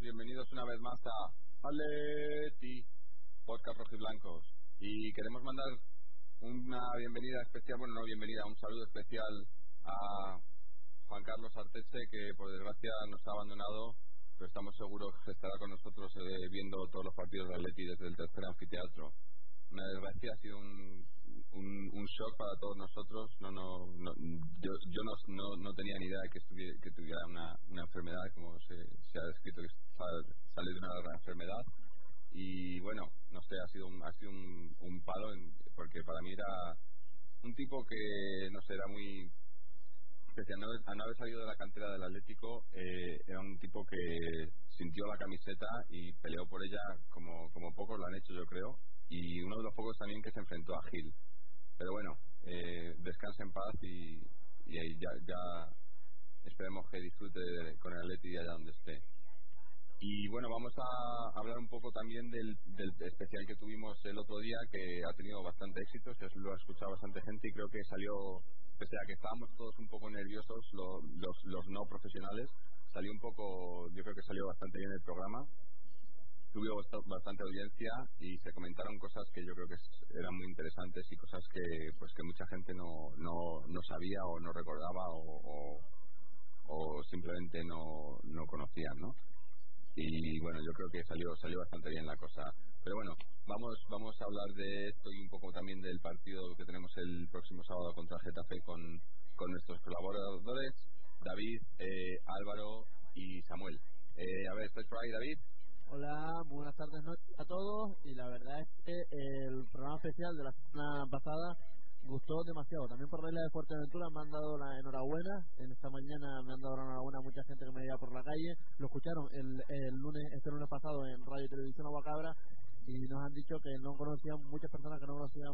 Bienvenidos una vez más a Aleti, podcast rojiblancos. Y queremos mandar una bienvenida especial, bueno, no bienvenida, un saludo especial a Juan Carlos Arteche, que por desgracia nos ha abandonado, pero estamos seguros que estará con nosotros eh, viendo todos los partidos de Atleti desde el tercer anfiteatro. Una desgracia, ha sido un, un, shock para todos nosotros. No, no, yo, yo no, no, tenía ni idea de que, que tuviera una, una enfermedad, como se, se ha descrito, que sale de una enfermedad. Y bueno, no sé, ha sido un, ha sido un, un palo, porque para mí era un tipo que, no sé, era muy especial. A no haber salido de la cantera del Atlético, eh, era un tipo que sintió la camiseta y peleó por ella como, como pocos lo han hecho, yo creo. Y uno de los pocos también que se enfrentó a Gil. Pero bueno, eh, descansa en paz y, y ya, ya esperemos que disfrute con el Atleti allá donde esté. Y bueno, vamos a hablar un poco también del, del, especial que tuvimos el otro día, que ha tenido bastante éxito, se lo ha escuchado bastante gente y creo que salió, pese a que estábamos todos un poco nerviosos, los, los no profesionales, salió un poco, yo creo que salió bastante bien el programa tuvo bastante audiencia y se comentaron cosas que yo creo que eran muy interesantes y cosas que pues que mucha gente no, no, no sabía o no recordaba o, o, simplemente no, no conocían, ¿no? Y bueno, yo creo que salió salió bastante bien la cosa. Pero bueno, vamos vamos a hablar de esto y un poco también del partido que tenemos el próximo sábado contra Getafe con, con nuestros colaboradores, David, eh, Álvaro y Samuel. Eh, a ver, ¿estás por ahí, David? Hola, buenas tardes a todos y la verdad es que el programa especial de la semana pasada gustó demasiado. También por la isla de Fuerteventura me han dado la enhorabuena. En esta mañana me han dado la enhorabuena mucha gente que me veía por la calle. Lo escucharon el, el lunes, este lunes pasado en Radio y Televisión Aguacabra y nos han dicho que no conocían, muchas personas que no conocían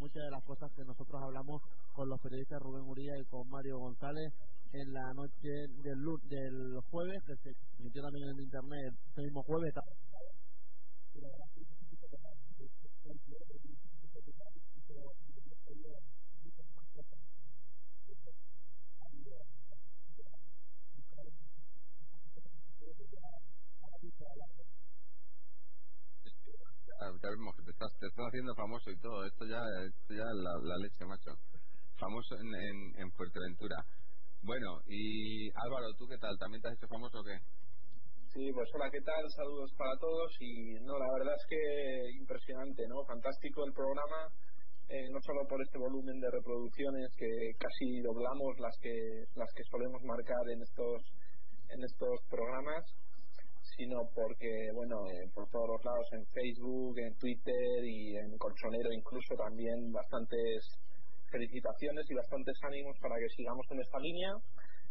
muchas de las cosas que nosotros hablamos con los periodistas Rubén Uría y con Mario González en la noche del, del jueves, que se emitió también en internet este mismo jueves. Ya vemos que te estás, te estás haciendo famoso y todo. Esto ya, esto ya la leche, macho. Famoso en, en, en Fuerteventura. Bueno, y Álvaro, ¿tú qué tal? ¿También te has hecho famoso o qué? Sí, pues hola, ¿qué tal? Saludos para todos y no, la verdad es que impresionante, ¿no? Fantástico el programa, eh, no solo por este volumen de reproducciones que casi doblamos las que las que solemos marcar en estos en estos programas, sino porque, bueno, eh, por todos los lados, en Facebook, en Twitter y en Colchonero incluso también bastantes felicitaciones y bastantes ánimos para que sigamos en esta línea,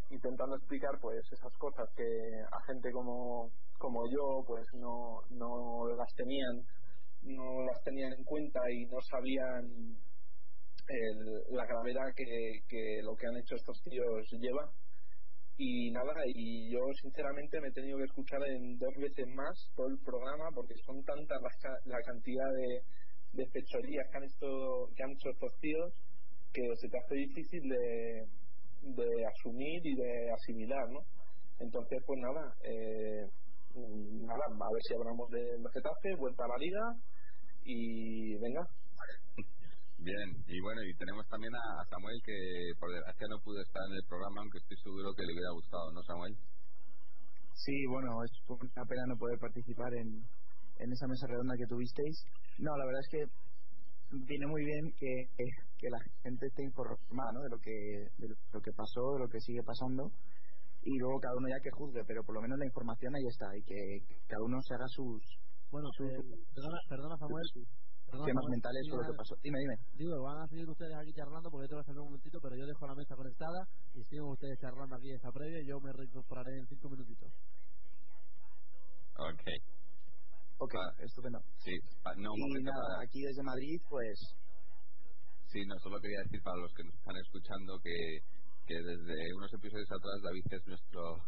intentando explicar pues esas cosas que a gente como, como yo pues no, no las tenían no las tenían en cuenta y no sabían la gravedad que, que lo que han hecho estos tíos lleva. Y nada y yo sinceramente me he tenido que escuchar en dos veces más todo el programa porque son tantas la, cantidad de, de fechorías que han, hecho, que han hecho estos tíos que se te hace difícil de, de asumir y de asimilar, ¿no? Entonces, pues nada, eh, nada, a ver si hablamos de Getafe, vuelta a la liga y venga. Bien, y bueno, y tenemos también a Samuel que por desgracia no pudo estar en el programa, aunque estoy seguro que le hubiera gustado, ¿no, Samuel? Sí, bueno, es una pena no poder participar en, en esa mesa redonda que tuvisteis. No, la verdad es que viene muy bien que, que la gente esté informada ¿no? de lo que de lo que pasó, de lo que sigue pasando y luego cada uno ya que juzgue, pero por lo menos la información ahí está y que cada uno se haga sus bueno, sus, eh, perdona, perdona Samuel, perdona, temas mentales sobre lo que pasó. Dime, dime. Digo, van a seguir ustedes aquí charlando porque yo tengo que hacer un momentito, pero yo dejo la mesa conectada y siguen ustedes charlando aquí esta previa y yo me reincorporaré en cinco minutitos. Ok. Ok, ah, estupendo. Sí, no, y nada, aquí desde Madrid, pues... Sí, no, solo quería decir para los que nos están escuchando que, que desde unos episodios atrás David es nuestro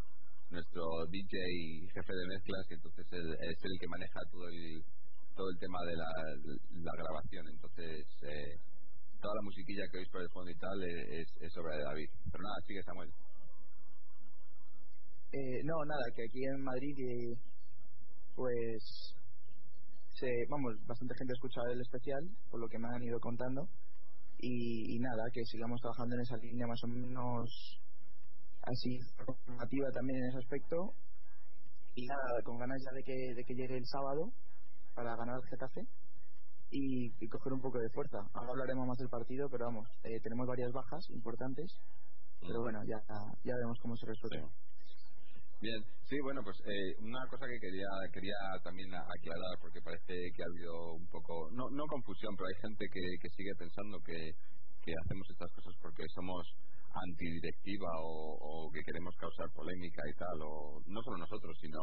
nuestro DJ y jefe de mezclas y entonces es el que maneja todo el todo el tema de la, la grabación. Entonces eh, toda la musiquilla que veis por el fondo y tal es, es obra de David. Pero nada sigue Samuel. Eh, no, nada, que aquí en Madrid, eh, pues, se, vamos, bastante gente ha escuchado el especial, por lo que me han ido contando, y, nada, que sigamos trabajando en esa línea más o menos así formativa también en ese aspecto, y nada, con ganas ya de que, de que llegue el sábado para ganar el Getafe y, coger un poco de fuerza. Ahora hablaremos más del partido, pero vamos, eh, tenemos varias bajas importantes, pero bueno, ya, ya vemos cómo se resuelve. Bien, sí, bueno, pues eh, una cosa que quería quería también aclarar, porque parece que ha habido un poco, no, no confusión, pero hay gente que, que sigue pensando que, que hacemos estas cosas porque somos antidirectiva o, o que queremos causar polémica y tal, o no solo nosotros, sino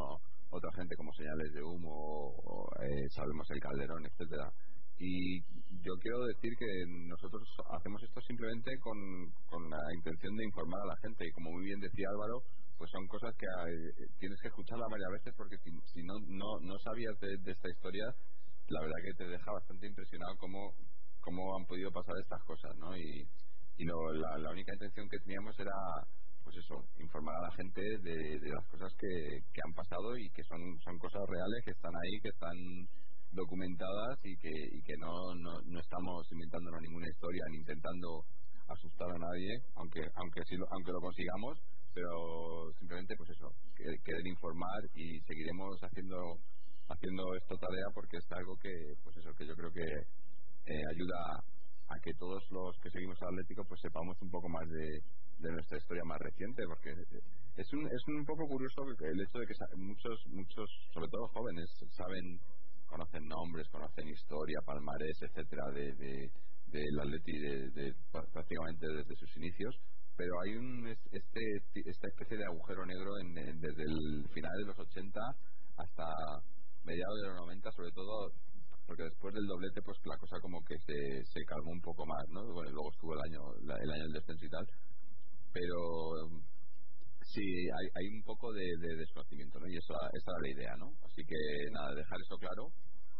otra gente como señales de humo, o, eh, sabemos el calderón, etcétera. Y yo quiero decir que nosotros hacemos esto simplemente con, con la intención de informar a la gente y como muy bien decía Álvaro, pues son cosas que eh, tienes que escucharla varias veces porque si, no, no, no sabías de, esta historia, la verdad que te deja bastante impresionado cómo, cómo han podido pasar estas cosas, ¿no? Y, y la, la única intención que teníamos era pues eso, informar a la gente de, de las cosas que, que, han pasado y que son, son cosas reales, que están ahí, que están documentadas y que, y que no, no, no estamos inventándonos ninguna historia ni intentando asustar a nadie, aunque aunque sí aunque lo consigamos, pero simplemente pues eso, que, querer informar y seguiremos haciendo haciendo esto tarea porque es algo que pues eso que yo creo que eh, ayuda a que todos los que seguimos al Atlético pues sepamos un poco más de, nuestra historia más reciente porque es un, es un poco curioso el hecho de que muchos muchos sobre todo jóvenes saben conocen nombres conocen historia palmarés etcétera de, de del Atleti de, prácticamente desde sus inicios pero hay un este esta especie de agujero negro en, desde el final de los 80 hasta mediados de los 90 sobre todo porque después del doblete pues la cosa como que se, se calmó un poco más no bueno, luego estuvo el año el año del descenso y tal pero sí hay, hay un poco de, desconocimiento ¿no? y eso esa era la idea no así que nada dejar eso claro.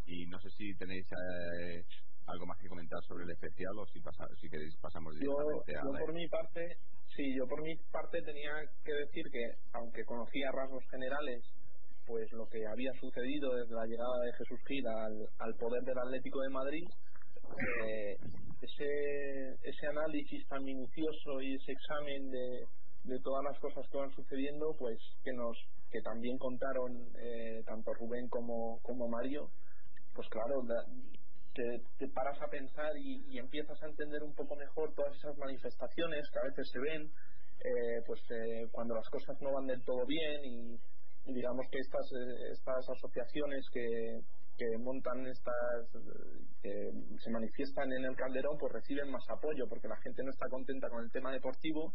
Y no sé si tenéis eh, algo más que comentar sobre el especial o si, pasa, si queréis pasamos directamente yo, a yo por mi parte sí yo por mi parte tenía que decir que aunque conocía rasgos generales pues lo que había sucedido desde la llegada de Jesús Gil al, al poder del Atlético de Madrid eh, ese ese análisis tan minucioso y ese examen de, de todas las cosas que van sucediendo pues que nos que también contaron eh, tanto Rubén como, como Mario pues claro te, paras a pensar y, empiezas a entender un poco mejor todas esas manifestaciones que a veces se ven eh, pues eh, cuando las cosas no van del todo bien y, digamos que estas eh, estas asociaciones que, que montan estas que se manifiestan en el Calderón pues reciben más apoyo porque la gente no está contenta con el tema deportivo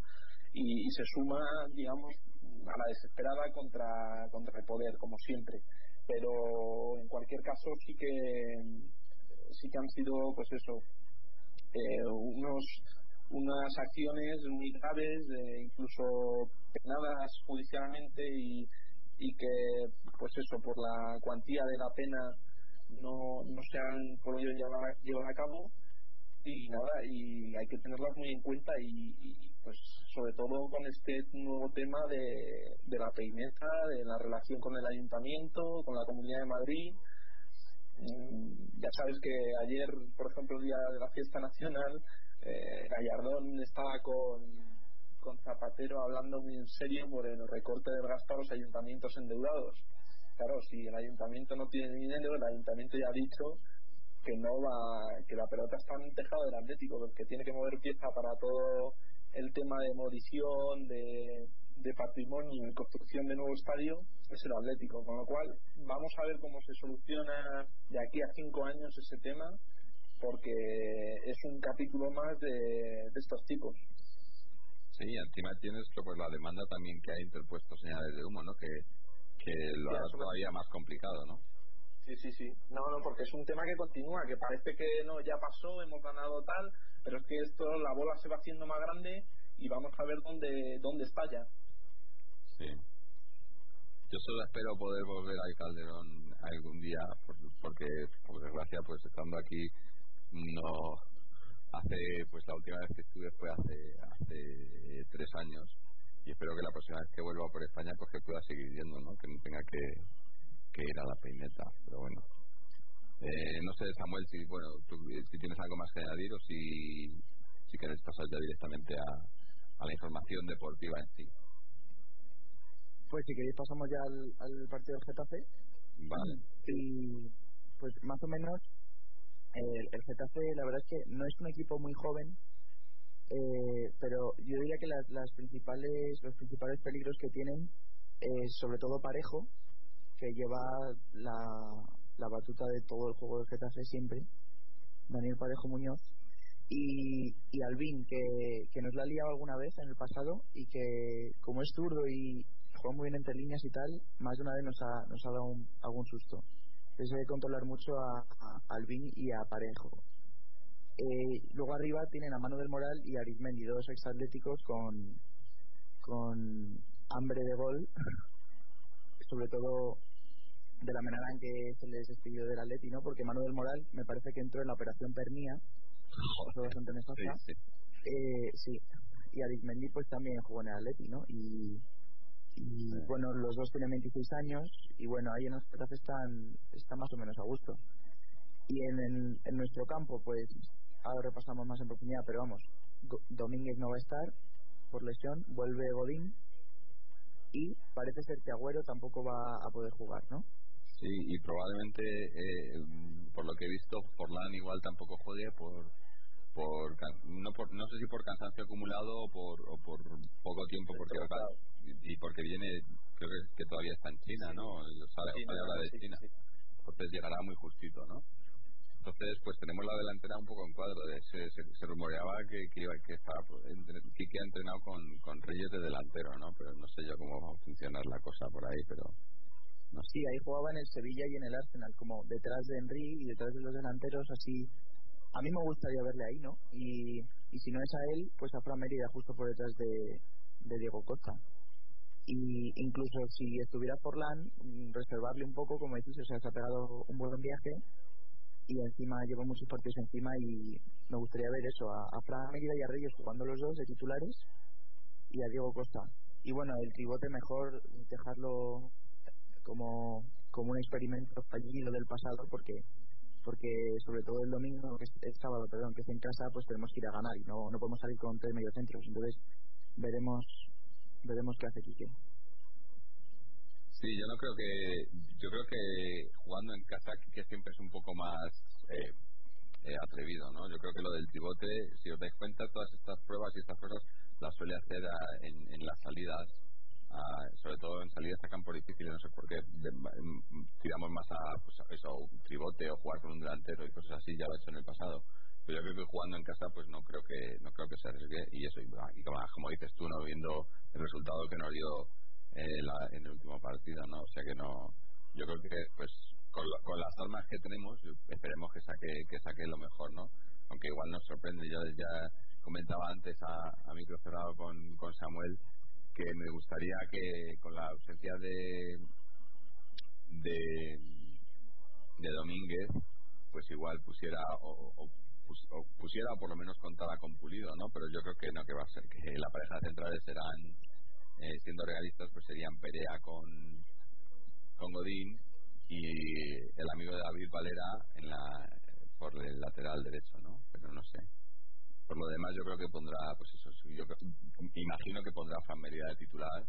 y, y se suma digamos a la desesperada contra contra el poder como siempre. Pero en cualquier caso sí que sí que han sido, pues eso, eh, unos unas acciones muy graves, incluso penadas judicialmente y, y que, pues eso, por la cuantía de la pena no, no se han podido llevar, llevar a cabo. Y nada, y hay que tenerlas muy en cuenta y, pues sobre todo con este nuevo tema de, de la peineta, de la relación con el ayuntamiento, con la Comunidad de Madrid, ya sabes que ayer, por ejemplo, el día de la fiesta nacional, eh, Gallardón estaba con, con Zapatero hablando muy en serio por el recorte del gasto a los ayuntamientos endeudados. Claro, si el ayuntamiento no tiene dinero, el ayuntamiento ya ha dicho que no va, que la pelota está en el tejado del Atlético, que tiene que mover pieza para todo el tema de demolición, de, de patrimonio y construcción de nuevo estadio es el Atlético, con lo cual vamos a ver cómo se soluciona de aquí a cinco años ese tema, porque es un capítulo más de, estos tipos. Sí, encima tienes pues la demanda también que ha interpuesto señales de humo, ¿no? Que, que lo hará todavía más complicado, ¿no? Sí, sí, sí. No, no, porque es un tema que continúa, que parece que no, ya pasó, hemos ganado tal, pero es que esto, la bola se va haciendo más grande y vamos a ver dónde, dónde estalla. Sí. Yo solo espero poder volver al Calderón algún día, porque por desgracia, pues estando aquí, no hace, pues la última vez que estuve fue hace, hace tres años. Y espero que la próxima vez que vuelva por España pues que pueda seguir yendo no que no tenga que, que ir a la peineta pero bueno. Eh, no sé Samuel si bueno tú, si tienes algo más que añadir o si si quieres pasar ya directamente a, a la información deportiva en sí pues si queréis pasamos ya al, al partido del Getafe. Vale. Y pues más o menos el, el Getafe la verdad es que no es un equipo muy joven eh, pero yo diría que las, las principales los principales peligros que tienen es sobre todo Parejo que lleva la, la batuta de todo el juego de Getafe siempre Daniel Parejo Muñoz y, y Albín que, que nos la ha liado alguna vez en el pasado y que como es zurdo y juega muy bien entre líneas y tal más de una vez nos ha, nos ha dado algún susto. Entonces hay que controlar mucho a, a y a Parejo. Eh, luego arriba tienen a Mano del Moral y a Arizmendi, dos exatléticos con, con hambre de gol, sobre todo de la manera en que se les despidió del Atleti, ¿no? Porque Mano del Moral me parece que entró en la operación Pernía, bastante sí, Eh, sí, y Arizmendi pues también jugó en el Atleti, ¿no? Y, y bueno, los dos tienen 26 años y bueno, ahí en los están, están más o menos a gusto. Y en, en nuestro campo, pues ahora repasamos más en profundidad, pero vamos, Domínguez no va a estar por lesión, vuelve Godín y parece ser que Agüero tampoco va a poder jugar, ¿no? Sí, y probablemente, eh, por lo que he visto, Forlán igual tampoco juegue por, por no, por, no sé si por cansancio acumulado o por, o por poco tiempo, porque y porque viene, creo que, todavía está en China, ¿no? Sale, ahora de China. Entonces llegará muy justito, ¿no? Entonces, pues tenemos la delantera un poco en cuadro. Se, se, rumoreaba que, que, iba, que, estaba, ha entrenado con, con Reyes de delantero, ¿no? Pero no sé yo cómo va a funcionar la cosa por ahí, pero... No Sí, ahí jugaba en el Sevilla y en el Arsenal, como detrás de Henry y detrás de los delanteros, así... A mí me gustaría verle ahí, ¿no? Y, y si no es a él, pues a Fran Mérida justo por detrás de, Diego Costa y incluso si estuviera Forlán reservarle un poco como decís o sea se ha pegado un buen viaje y encima llevo muchos partidos encima y me gustaría ver eso, a, a Fran Mérida y a Reyes jugando los dos de titulares y a Diego Costa. Y bueno, el tribote mejor dejarlo como, como un experimento fallido del pasado porque porque sobre todo el domingo, que es el sábado, perdón, que es en casa, pues tenemos que ir a ganar y no, no podemos salir con tres mediocentros. Entonces veremos veremos qué hace Quique. Sí, yo no creo que. Yo creo que jugando en casa, que siempre es un poco más eh, eh, atrevido, ¿no? Yo creo que lo del tribote, si os dais cuenta, todas estas pruebas y estas cosas las suele hacer en, las salidas, sobre todo en salidas a campo difíciles, no sé por qué tiramos más a pues, eso, un tribote o jugar con un delantero y cosas así, ya lo he hecho en el pasado. Pero yo creo que jugando en casa, pues no creo que no creo que se arriesgue y eso, y como, dices tú, no viendo el resultado que nos dio eh, la, en el último partido, ¿no? O sea que no, yo creo que pues con, con las armas que tenemos esperemos que saque que saque lo mejor, ¿no? Aunque igual nos sorprende, yo ya comentaba antes a, a micro cerrado con, con Samuel que me gustaría que con la ausencia de de, Domínguez pues igual pusiera o, o, pusiera o por lo menos contara con Pulido, ¿no? Pero yo creo que no que va a ser que la pareja centrales serán eh, siendo realistas, pues serían Perea con, con Godín y el amigo de David Valera en la, por el lateral derecho, ¿no? Pero no sé. Por lo demás, yo creo que pondrá, pues eso, yo imagino Fran Merida de titular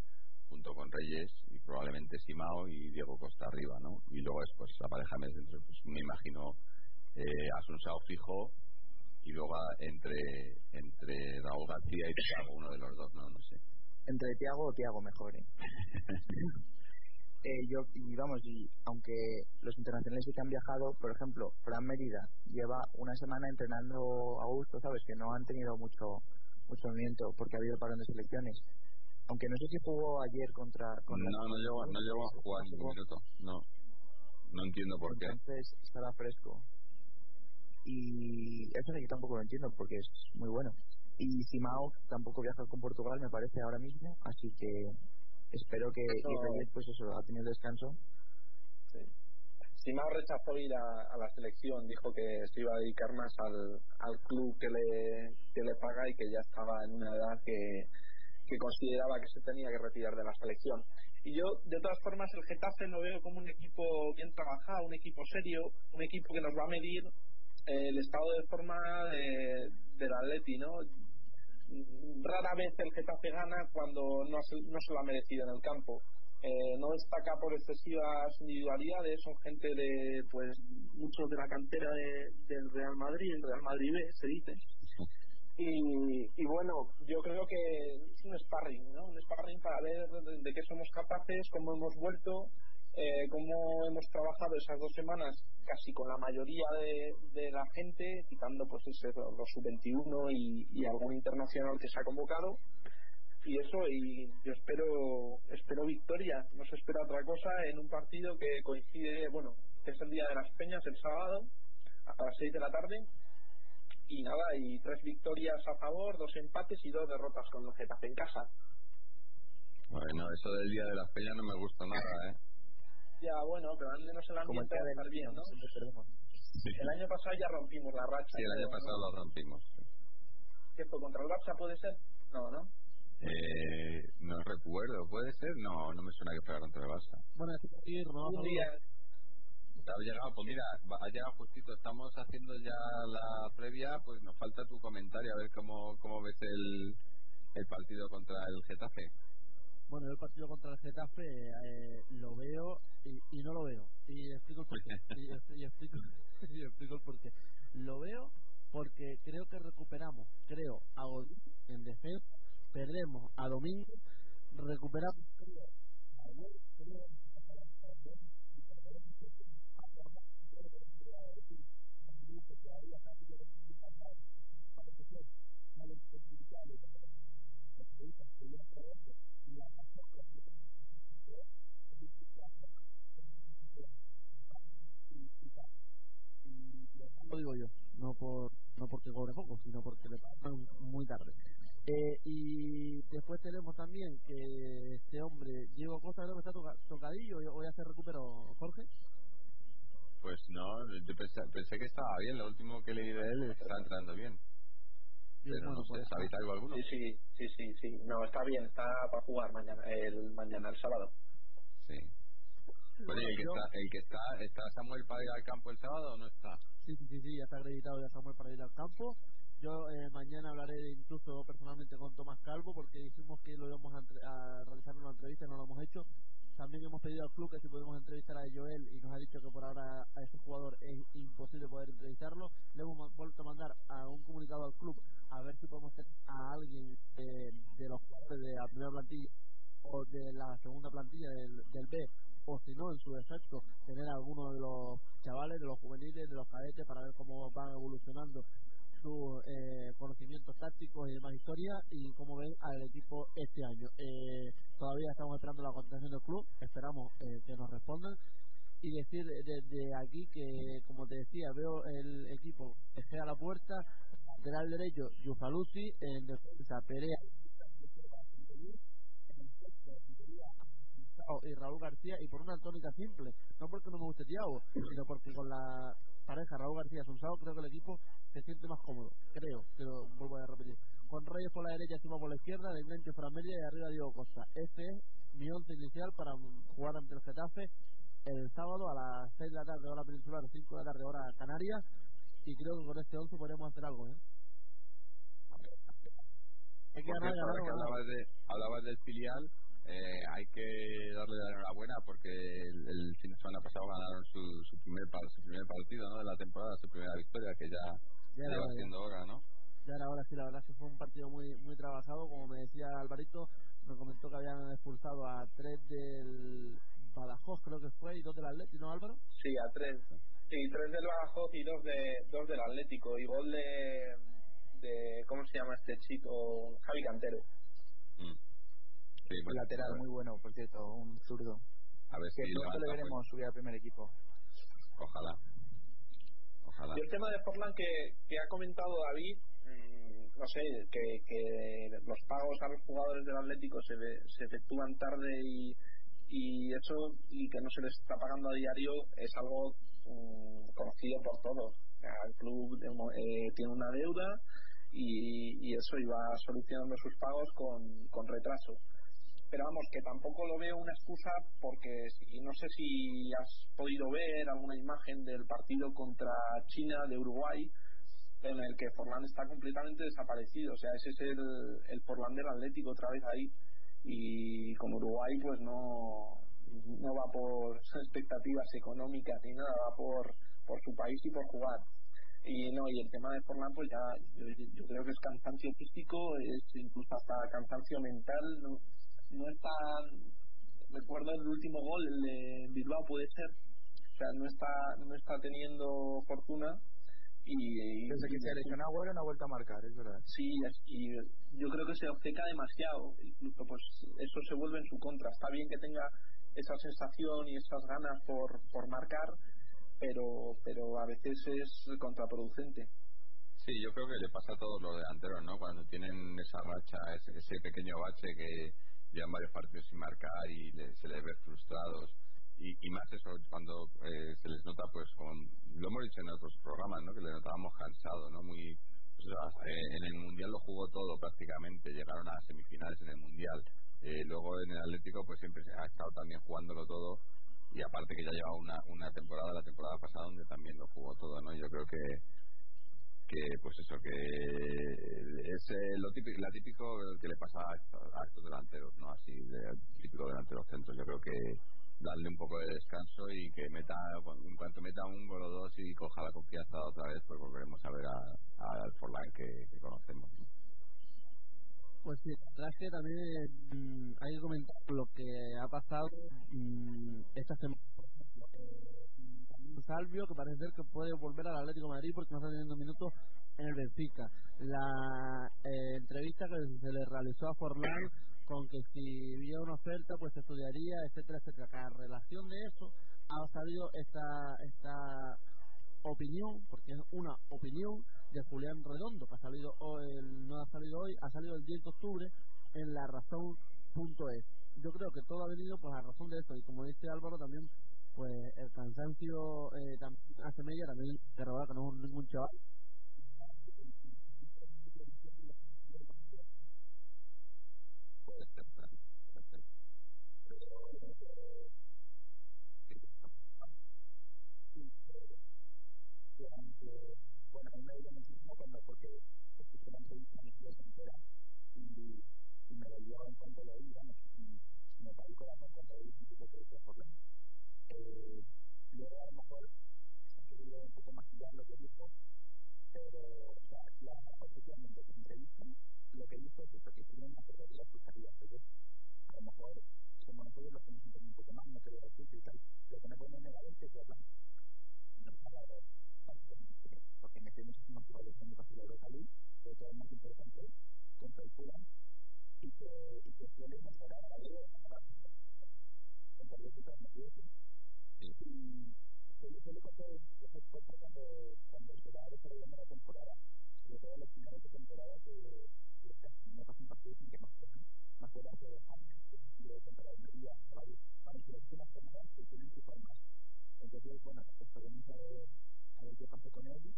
junto con Reyes y probablemente Simao y Diego Costa arriba, ¿no? Y luego después la pareja de dentro, pues me imagino eh, Asunsao fijo y luego entre entre Raúl García y Thiago, uno de los dos, ¿no? No sé entre Tiago o Tiago mejor. ¿eh? eh, yo, y vamos, y aunque los internacionales sí que han viajado, por ejemplo, Fran Mérida lleva una semana entrenando a gusto, ¿sabes? Que no han tenido mucho mucho movimiento porque ha habido parón de selecciones. Aunque no sé si jugó ayer contra. contra no, no llegó, no llegó a jugar minuto. No. No entiendo por qué. Entonces estará fresco. Y eso sí que tampoco lo entiendo porque es muy bueno. Y Simao tampoco viaja con Portugal, me parece, ahora mismo. Así que espero que eso... pues eso, ha tenido descanso. Sí. Simao rechazó ir a, la selección, dijo que se iba a dedicar más al, al club que le, que le paga y que ya estaba en una edad que, que consideraba que se tenía que retirar de la selección. Y yo, de todas formas, el Getafe lo veo como un equipo bien trabajado, un equipo serio, un equipo que nos va a medir el estado de forma de, del Atleti, ¿no? Rara vez el Getafe gana cuando no, no se lo ha merecido en el campo. Eh, no destaca por excesivas individualidades, son gente de, pues, muchos de la cantera del Real Madrid, el Real Madrid B, se dice. Y, bueno, yo creo que es un sparring, ¿no? Un sparring para ver de, qué somos capaces, cómo hemos vuelto, eh, cómo hemos trabajado esas dos semanas casi con la mayoría de, la gente, quitando pues ese, los sub-21 y, y algún internacional que se ha convocado y eso y yo espero espero victoria. No se espera otra cosa en un partido que coincide bueno que es el día de las peñas el sábado a las 6 de la tarde. Y nada y tres victorias a favor dos empates y dos derrotas con los Getafe en casa. Bueno eso del día de las peñas no me gusta nada eh ya bueno pero al menos el ambiente va a estar bien no el año pasado ya rompimos la racha sí el año pasado lo rompimos ¿qué fue contra el Barça puede ser? no no eh, no recuerdo, ¿puede ser? No, no me suena que fuera contra el Barça. Bueno, es decir, no, un día. Ha llegado, pues mira, ha llegado justito. Estamos haciendo ya la previa, pues nos falta tu comentario, a ver cómo, cómo ves el, el partido contra el Getafe. Bueno, el partido contra el Getafe eh, lo veo y, y, no lo veo. Y explico el porqué. y, y, explico, y explico el porqué. Lo veo porque creo que recuperamos, creo, a en defensa perdemos a domingo, recuperamos lo digo yo, no por no porque cobre poco, sino porque le pasan muy tarde. Eh, y después tenemos también que este hombre, Diego Costa, creo que está tocadillo. ¿Hoy ya se recuperó Jorge? Pues no, yo pensé, que estaba bien. Lo último que leí de él está entrando bien. Pero no sé, pues, ¿sabéis algo alguno? Sí, sí, sí, sí, sí. No, está bien, está para jugar mañana, el mañana, el sábado. Sí. Oye, ¿el que, está, el que está, está Samuel para ir al campo el sábado o no está? Sí, sí, sí, sí, ya está acreditado ya Samuel para ir al campo. Yo eh, mañana hablaré incluso personalmente con Tomás Calvo porque dijimos que lo íbamos a, realizar una entrevista y no lo hemos hecho. También hemos pedido al club que si podemos entrevistar a Joel y nos ha dicho que por ahora a ese jugador es imposible poder entrevistarlo. Le hemos vuelto a mandar a un comunicado al club a ver si podemos tener a alguien de los jugadores de la primera plantilla o de la segunda plantilla del, del B o si no, en su defecto, tener a alguno de los chavales, de los juveniles, de los cadetes para ver cómo van evolucionando sus eh, conocimientos tácticos y demás historia y cómo ven al equipo este año. Eh, todavía estamos esperando la contestación del club, esperamos eh, que nos respondan. Y decir desde aquí que, como te decía, veo el equipo que sea la puerta, lateral derecho, Yufalusi, en defensa, Perea y Raúl García y por una tónica simple, no porque no me guste Tiago, sino porque con la pareja Raúl García Sunsao creo que el equipo se siente más cómodo, creo, que lo vuelvo a repetir. Con Reyes por la derecha, encima por la izquierda, de enganche para media y arriba Diego Costa. Este es mi once inicial para jugar ante el Getafe el sábado a las 6 de la tarde hora peninsular, 5 de la tarde hora canaria y creo que con este once podremos hacer algo, ¿eh? Hay que ganar, ganar, que hablabas, de, hablabas del filial, eh, hay que darle la enhorabuena porque el, fin de semana pasado ganaron su, su, primer, su primer partido ¿no? de la temporada, su primera victoria, que ya, ya lleva siendo hora, ¿no? Ya era hora, sí, la verdad que fue un partido muy muy trabajado, como me decía Alvarito, me comentó que habían expulsado a tres del Badajoz, creo que fue, y dos del Atlético, ¿no, Álvaro? Sí, a tres. Sí, tres del Badajoz y dos, de, dos del Atlético, y gol de, de, ¿cómo se llama este chico? Javi Cantero. Mm un lateral muy bueno, por cierto, un zurdo. A ver si pronto le veremos subir al primer equipo. Ojalá. Y el tema de Forlán que, ha comentado David, mm, no sé, que, que los pagos a los jugadores del Atlético se, se efectúan tarde y, y eso y que no se les está pagando a diario es algo mm, conocido por todos. el club eh, tiene una deuda y, eso iba solucionando sus pagos con retraso pero vamos, que tampoco lo veo una excusa porque si, no sé si has podido ver alguna imagen del partido contra China de Uruguay en el que Forlán está completamente desaparecido, o sea, ese es el, el Forlán del Atlético otra vez ahí. Y con Uruguay pues no, no va por expectativas económicas ni nada, va por, por su país y por jugar. Y no, y el tema de Forlán, pues ya yo, creo que es cansancio físico, es incluso hasta cansancio mental, no está recuerdo el último gol el de Bilbao puede ser. O sea no está no está teniendo fortuna y, desde que se lesionó Agüero no ha vuelto a marcar es verdad. Sí y yo creo que se obceca demasiado incluso pues eso se vuelve en su contra. Está bien que tenga esa sensación y esas ganas por por marcar pero pero a veces es contraproducente. Sí, yo creo que le pasa a todos los delanteros, ¿no? Cuando tienen esa racha, ese, ese pequeño bache que, llevan varios partidos sin marcar y se les ve frustrados. Y, y más eso cuando eh, se les nota pues como lo hemos dicho en otros programas ¿no? que le notábamos cansado no muy pues, eh, en el mundial lo jugó todo prácticamente llegaron a semifinales en el mundial. Eh, luego en el Atlético pues siempre ha estado también jugándolo todo. Y aparte que ya lleva una, una temporada la temporada pasada donde también lo jugó todo no yo creo que que pues eso que es eh, lo típico, la típico que le pasa a, estos delanteros no así de típico delantero centros. Yo creo que darle un poco de descanso y que meta en cuanto meta un gol o dos y coja la confianza otra vez pues volveremos a ver al Forlán que, que, conocemos pues sí, la que también mm, hay que comentar lo que ha pasado mm, esta semana Salvio, que parece ser que puede volver al Atlético de Madrid porque no está teniendo minutos en el Benfica. La eh, entrevista que se le realizó a Forlán con que si había una oferta pues estudiaría, etcétera, etcétera. A relación de eso ha salido esta esta opinión, porque es una opinión de Julián Redondo, que ha salido hoy, no ha salido hoy, ha salido el 10 de octubre en la razón.es. Yo creo que todo ha venido pues a razón de esto y como dice Álvaro también pues el cansancio eh, también hace media también que no es ningún chaval bueno, me dio muchísimo cuando porque escuché la entrevista en el entera y, y me dolió en cuanto lo oí, y me caí corazón cuando oí un tipo que decía por eh, luego a lo mejor ha querido un poco maquillar lo que dijo, pero o sea, la, oficialmente se entrevista, lo que dijo es que tiene una cosa que la escucharía, entonces a lo mejor como nosotros lo hacemos un poco más, no quiero decir y tal, lo que me pone en la mente es que hablan porque metemos unos jugadores en el partido de Cali, que es más importante contra el Fulham, y que, y que suele mejorar a la contra el Fulham, y se le suele pasar esas cosas cuando, cuando se va desarrollando la temporada, sobre todo en los finales de temporada que, que no pasan partidos sin que más más fuera de años, de temporada de día, varios, varios selecciones jornadas que tienen que jugar más. Entonces, bueno, esperemos a ver, a ver qué pasa con él.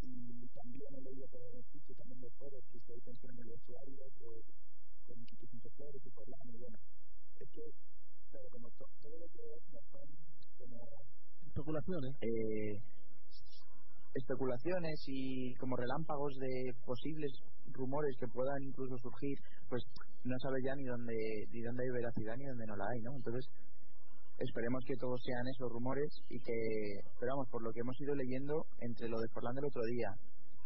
Y también he leído por el sitio también de foros que se tensión en el usuario, con, con muchísimos flores y por la y bueno. Es que, claro, como todo lo que son especulaciones. Eh, especulaciones y como relámpagos de posibles rumores que puedan incluso surgir pues no sabe ya ni dónde ni dónde hay veracidad ni dónde no la hay no entonces esperemos que todos sean esos rumores y que pero vamos por lo que hemos ido leyendo entre lo de Forlán del otro día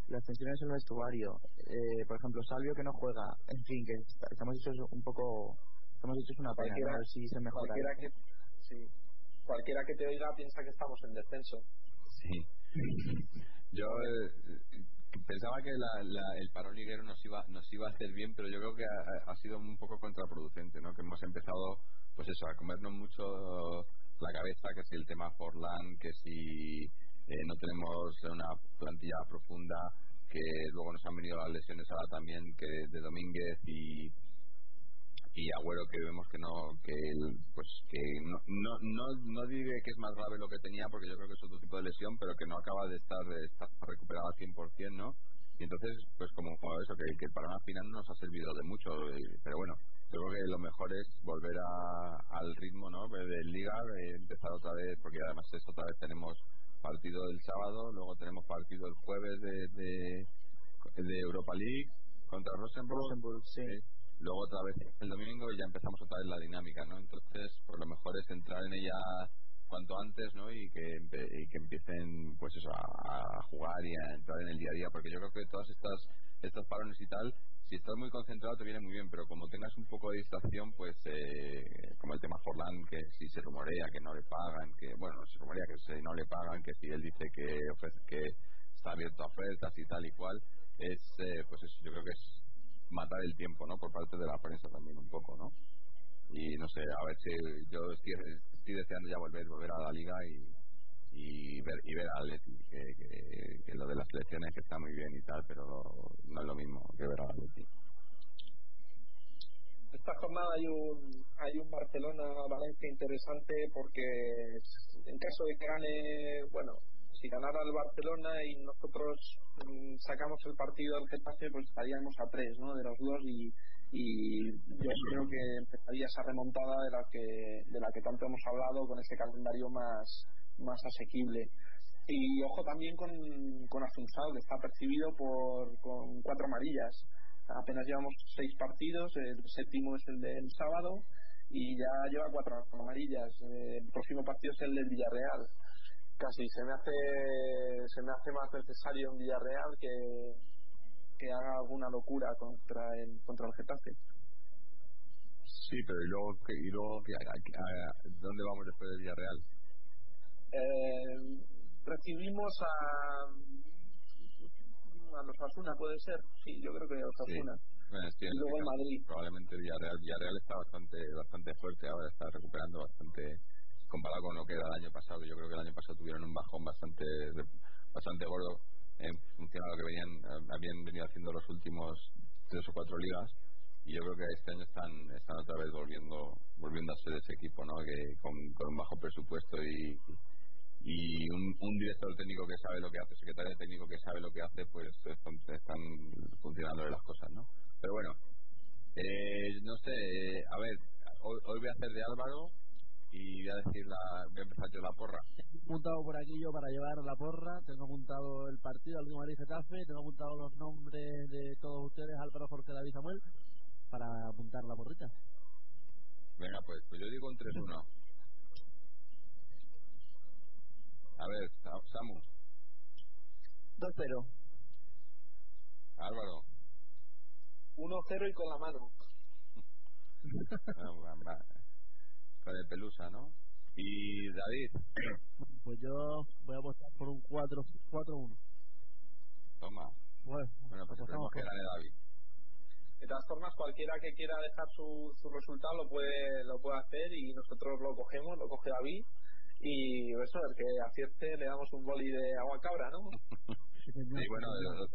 las tensiones en el vestuario eh, por ejemplo Salvio que no juega en fin que estamos hechos un poco estamos hechos una pena a ver si se mejora que, sí cualquiera que te oiga piensa que estamos en descenso. Sí. Yo eh, pensaba que el parón liguero nos iba, nos iba a hacer bien, pero yo creo que ha, sido un poco contraproducente, ¿no? Que hemos empezado, pues eso, a comernos mucho la cabeza, que si el tema Forlán, que si eh, no tenemos una plantilla profunda, que luego nos han venido las lesiones ahora también, que de Domínguez y y Agüero que vemos que no que pues que no, no no no diré que es más grave lo que tenía porque yo creo que es otro tipo de lesión pero que no acaba de estar, de estar recuperado al 100% no Y entonces, pues como, eso, que, que el panorama final no nos ha servido de mucho, pero bueno, creo que lo mejor es volver a, al ritmo ¿no? de Liga, empezar otra vez, porque además es otra vez tenemos partido el sábado, luego tenemos partido el jueves de, de, de Europa League contra Rosenborg, sí. Luego otra vez el domingo y ya empezamos otra vez la dinámica, ¿no? Entonces, pues lo mejor es entrar en ella cuanto antes, ¿no? Y que, y que empiecen, pues eso, a, jugar y a entrar en el día a día, porque yo creo que todas estas estos parones y tal si estás muy concentrado te viene muy bien, pero como tengas un poco de distracción, pues eh, como el tema Forlán, que si se rumorea que no le pagan, que bueno, no se rumorea que si no le pagan, que si él dice que ofrece, que está abierto a ofertas y tal y cual, es eh, pues eso, yo creo que es matar el tiempo, ¿no? Por parte de la prensa también un poco, ¿no? Y no sé, a ver si yo estoy, estoy deseando ya volver, volver a la liga y, y ver y ver a Atleti que, que, lo de las selecciones que está muy bien y tal pero no es lo mismo que ver a Atleti esta jornada hay un hay un Barcelona Valencia interesante porque en caso de que bueno si ganara el Barcelona y nosotros mm, sacamos el partido del Getafe pues estaríamos a tres ¿no? de los dos y, yo creo que empezaría esa remontada de la que de la que tanto hemos hablado con ese calendario más más asequible. Y ojo también con, con que está percibido por, con cuatro amarillas. Apenas llevamos seis partidos, el séptimo es el del sábado y ya lleva cuatro amarillas. El próximo partido es el del Villarreal. Casi se me hace se me hace más necesario en Villarreal que, que haga alguna locura contra el contra el Getafe. Sí, pero ¿y luego, y luego ¿dónde vamos después del Villarreal? Eh, recibimos a a los Asuna puede ser sí yo creo que los Asuna sí. y luego el Madrid probablemente Villarreal Villarreal está bastante bastante fuerte ahora está recuperando bastante comparado con lo que era el año pasado. Yo creo que el año pasado tuvieron un bajón bastante bastante gordo en función a lo que venían habían venido haciendo los últimos tres o cuatro ligas. Y yo creo que este año están están otra vez volviendo volviendo a ser ese equipo no que con, un bajo presupuesto y y un, un, director técnico que sabe lo que hace, secretario técnico que sabe lo que hace, pues están, funcionando las cosas, ¿no? Pero bueno, eh, no sé, a ver, hoy, hoy, voy a hacer de Álvaro y voy a decir la, voy a empezar yo la porra. Tengo apuntado por aquí yo para llevar la porra, tengo apuntado el partido al Madrid Getafe, tengo apuntado los nombres de todos ustedes, Álvaro, Jorge, David, Samuel, para apuntar la porrita. Venga, pues, pues yo digo un 3-1. A ver, Samu. 2-0. Álvaro. 1-0 y con la mano. con el pelusa, ¿no? Y David. Pues yo voy a apostar por un 4-1. Toma. Bueno, bueno pues esperemos que gane David. De todas formas, cualquiera que quiera dejar su, su resultado lo puede lo puede hacer y nosotros lo cogemos, lo coge David y eso, el que acierte le damos un boli de agua cabra, ¿no? sí, bueno,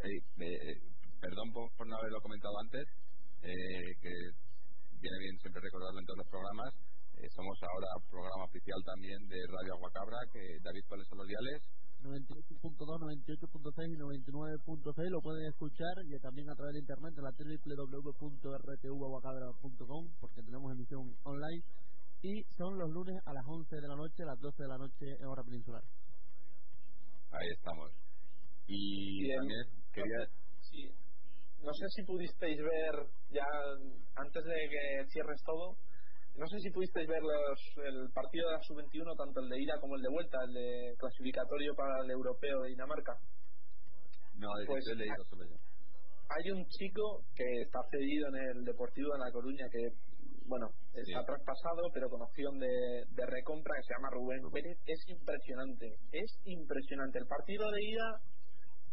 eh, eh, perdón por, no haberlo comentado antes, eh, que viene bien siempre recordarlo en todos los programas. Somos ahora programa oficial también de Radio Agua Cabra, que David, ¿cuáles son los diales? 98.2, 98.6 y 99.6 lo pueden escuchar y también a través de internet en la www.rtuaguacabra.com porque tenemos emisión online y son los lunes a las 11 de la noche, a las 12 de la noche en hora peninsular. Ahí estamos. Y también quería... Sí. No sé si pudisteis ver, ya antes de que cierres todo, no sé si pudisteis ver los, el partido de la sub-21, tanto el de ida como el de vuelta, el de clasificatorio para el europeo de Dinamarca. No, pues, he leído sobre ello. Hay un chico que está cedido en el Deportivo de La Coruña que bueno, está traspasado, pero con opción de, de, recompra que se llama Rubén Pérez. Es impresionante, es impresionante. El partido de ida,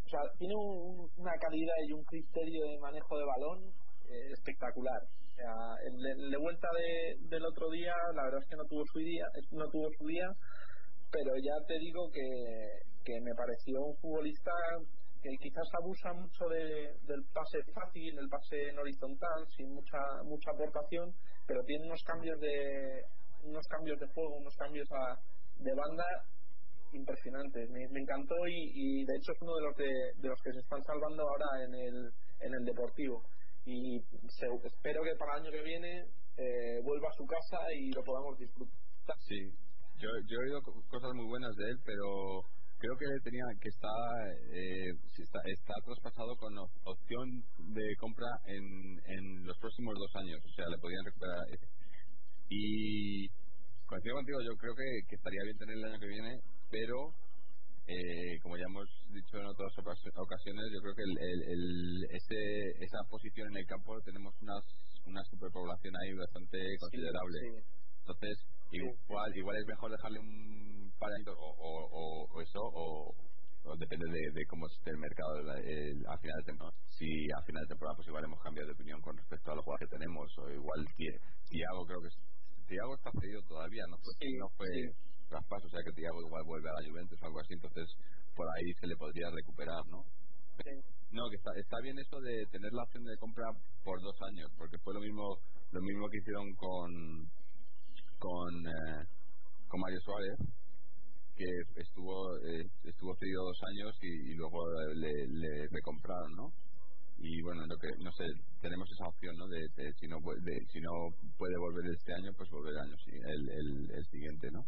o sea, tiene una calidad y un criterio de manejo de balón eh, espectacular. O sea, el, de vuelta de, del otro día, la verdad es que no tuvo su día, no tuvo su día, pero ya te digo que, que me pareció un futbolista que quizás abusa mucho de, del pase fácil, el pase en horizontal, sin mucha mucha aportación, pero tiene unos cambios de unos cambios de juego, unos cambios de banda impresionantes. Me, encantó y, de hecho es uno de los de, los que se están salvando ahora en el, en el Deportivo. Y espero que para el año que viene eh, vuelva a su casa y lo podamos disfrutar. Sí, yo, he oído cosas muy buenas de él, pero creo que tenía que está, eh, está, traspasado con opción de compra en, en los próximos dos años, o sea, le podían recuperar. Y coincido contigo, yo creo que estaría bien tener el año que viene, pero eh, como ya hemos dicho en otras ocasiones, yo creo que el, el, ese, esa posición en el campo tenemos unas, una superpoblación ahí bastante considerable. Entonces, igual, igual es mejor dejarle un par de o, o, o, eso, o, depende de, cómo esté el mercado el, al final de temporada. Si al final de temporada, pues igual hemos cambiado de opinión con respecto a los jugadores que tenemos, o igual Tiago, creo que Tiago está cedido todavía, no fue, no fue traspaso, o sea que Tiago igual vuelve a la Juventus o algo así, entonces por ahí se le podría recuperar, ¿no? No, que está, está bien eso de tener la opción de compra por dos años, porque fue lo mismo lo mismo que hicieron con con, eh, con Mario Suárez, que estuvo eh, estuvo cedido dos años y, luego le, le, recompraron, ¿no? Y bueno, lo que, no sé, tenemos esa opción, ¿no? De, si no de, si no puede volver este año, pues volver el año el, el, el siguiente, ¿no?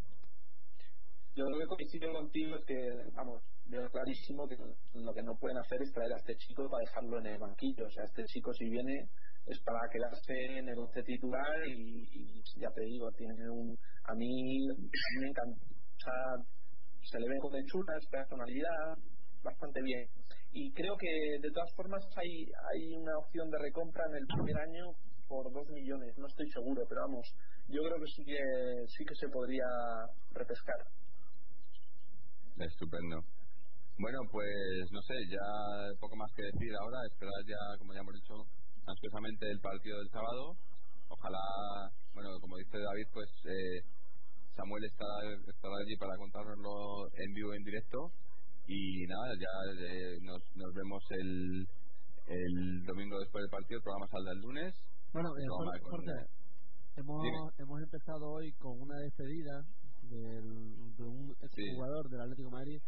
Yo lo que coincido contigo es que, vamos, veo clarísimo que lo que no pueden hacer es traer a este chico para dejarlo en el banquillo. O sea, este chico si viene es para quedarse en el once titular y, ya te digo, tiene un... A mí, me encanta. Se le ve con hechura, es personalidad, bastante bien. Y creo que de todas formas hay, hay una opción de recompra en el primer año por dos millones, no estoy seguro, pero vamos, yo creo que sí que sí que se podría repescar. Estupendo. Bueno, pues no sé, ya poco más que decir ahora, esperar ya, como ya hemos dicho, ansiosamente el partido del sábado. Ojalá, bueno, como dice David, pues eh, Samuel estará, estará allí para contárnoslo en vivo, en directo. Y nada, ya eh, nos, nos vemos el, el domingo después del partido, el programa saldrá el lunes. Bueno, eh, Jorge, hemos, hemos empezado hoy con una despedida del, de un jugador del Atlético de Madrid,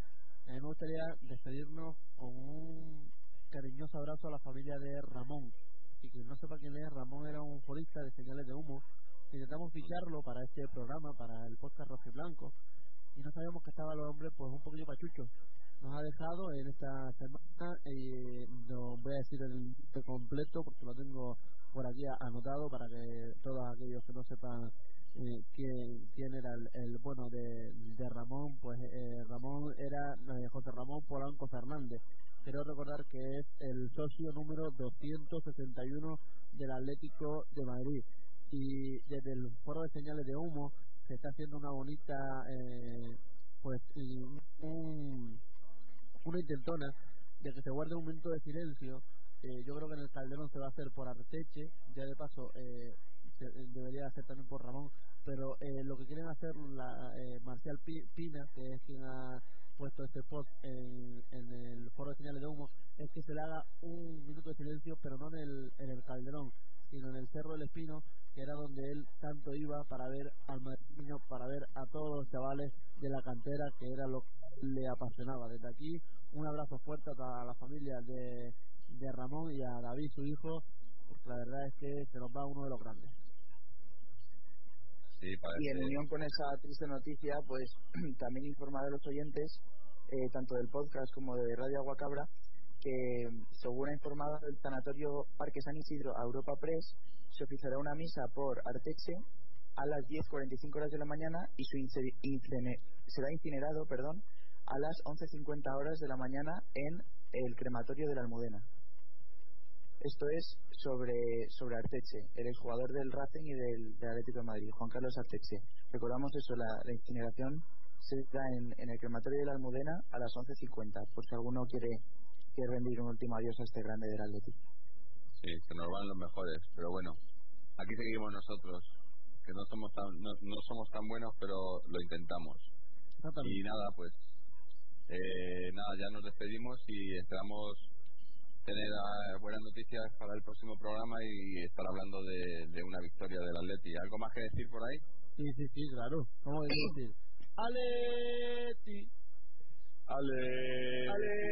a mí me gustaría despedirnos con un cariñoso abrazo a la familia de Ramón. Y que no sepa quién es, Ramón era un forista de señales de humo. Intentamos ficharlo para este programa, para el podcast Rojo y Blanco. Y no sabíamos que estaba el hombre pues un poquillo pachucho. Nos ha dejado en esta semana, y no voy a decir el completo porque lo tengo por aquí anotado para que todos aquellos que no sepan eh, quién, era el, bueno de, de, Ramón, pues eh, Ramón era eh, José Ramón Polanco Fernández. Quiero recordar que es el socio número 261 del Atlético de Madrid. Y desde el foro de señales de humo se está haciendo una bonita, eh, pues, un, una intentona de que se guarde un momento de silencio. yo creo que en el Calderón se va a hacer por Arteche, ya de paso eh, debería hacer también por Ramón, pero eh, lo que quieren hacer la eh, Marcial Pina, que es quien ha puesto este post en, el foro de señales de humo, es que se le haga un minuto de silencio, pero no en el, en el Calderón, sino en el Cerro del Espino, que era donde él tanto iba para ver al madrileño, para ver a todos los chavales de la cantera, que era lo que le apasionaba. Desde aquí, un abrazo fuerte a la familia de, de Ramón y a David, su hijo, porque la verdad es que se nos va uno de los grandes y en unión con esa triste noticia, pues también informar a los oyentes, eh, tanto del podcast como de Radio Aguacabra, que según ha informado el Sanatorio Parque San Isidro a Europa Press, se oficiará una misa por Arteche a las 10.45 horas de la mañana y su será incinerado perdón, a las 11.50 horas de la mañana en el crematorio de la Almudena. Esto es sobre, sobre Arteche, el exjugador del Racing y del, Atlético de Madrid, Juan Carlos Arteche. Recordamos eso, la, la incineración se da en, en, el crematorio de la Almudena a las 11.50, por si alguno quiere, quiere rendir un último adiós a este grande del Atlético. Sí, que nos van los mejores, pero bueno, aquí seguimos nosotros, que no somos tan, no, no somos tan buenos, pero lo intentamos. Y nada, pues, eh, nada, ya nos despedimos y esperamos tener eh, buenas noticias para el próximo programa y estar hablando de, una victoria del Atleti. ¿Algo más que decir por ahí? Sí, sí, sí, claro. ¿Cómo decir? Atleti. Atleti.